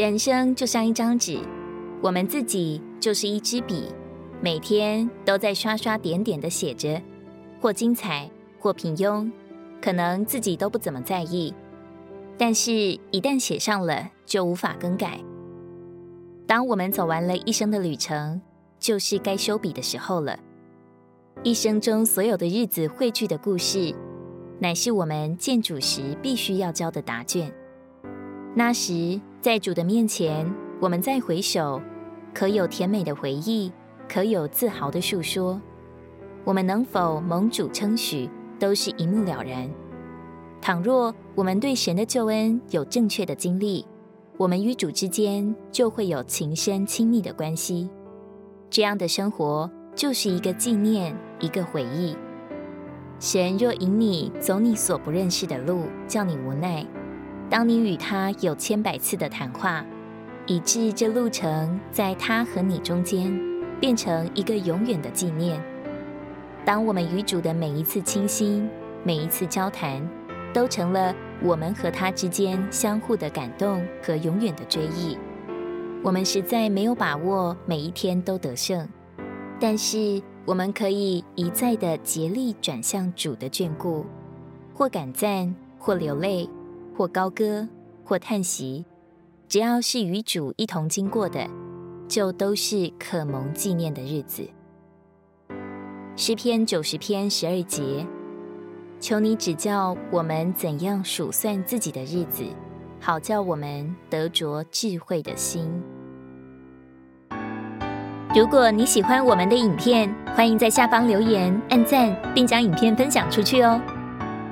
人生就像一张纸，我们自己就是一支笔，每天都在刷刷点点的写着，或精彩，或平庸，可能自己都不怎么在意，但是，一旦写上了，就无法更改。当我们走完了一生的旅程，就是该收笔的时候了。一生中所有的日子汇聚的故事，乃是我们见主时必须要交的答卷。那时，在主的面前，我们再回首，可有甜美的回忆，可有自豪的述说。我们能否蒙主称许，都是一目了然。倘若我们对神的救恩有正确的经历，我们与主之间就会有情深亲密的关系。这样的生活就是一个纪念，一个回忆。神若引你走你所不认识的路，叫你无奈，当你与他有千百次的谈话，以致这路程在他和你中间变成一个永远的纪念。当我们与主的每一次倾心，每一次交谈，都成了我们和他之间相互的感动和永远的追忆。我们实在没有把握每一天都得胜，但是我们可以一再的竭力转向主的眷顾，或感赞，或流泪，或高歌，或叹息。只要是与主一同经过的，就都是可蒙纪念的日子。诗篇九十篇十二节，求你指教我们怎样数算自己的日子，好叫我们得着智慧的心。如果你喜欢我们的影片，欢迎在下方留言、按赞，并将影片分享出去哦。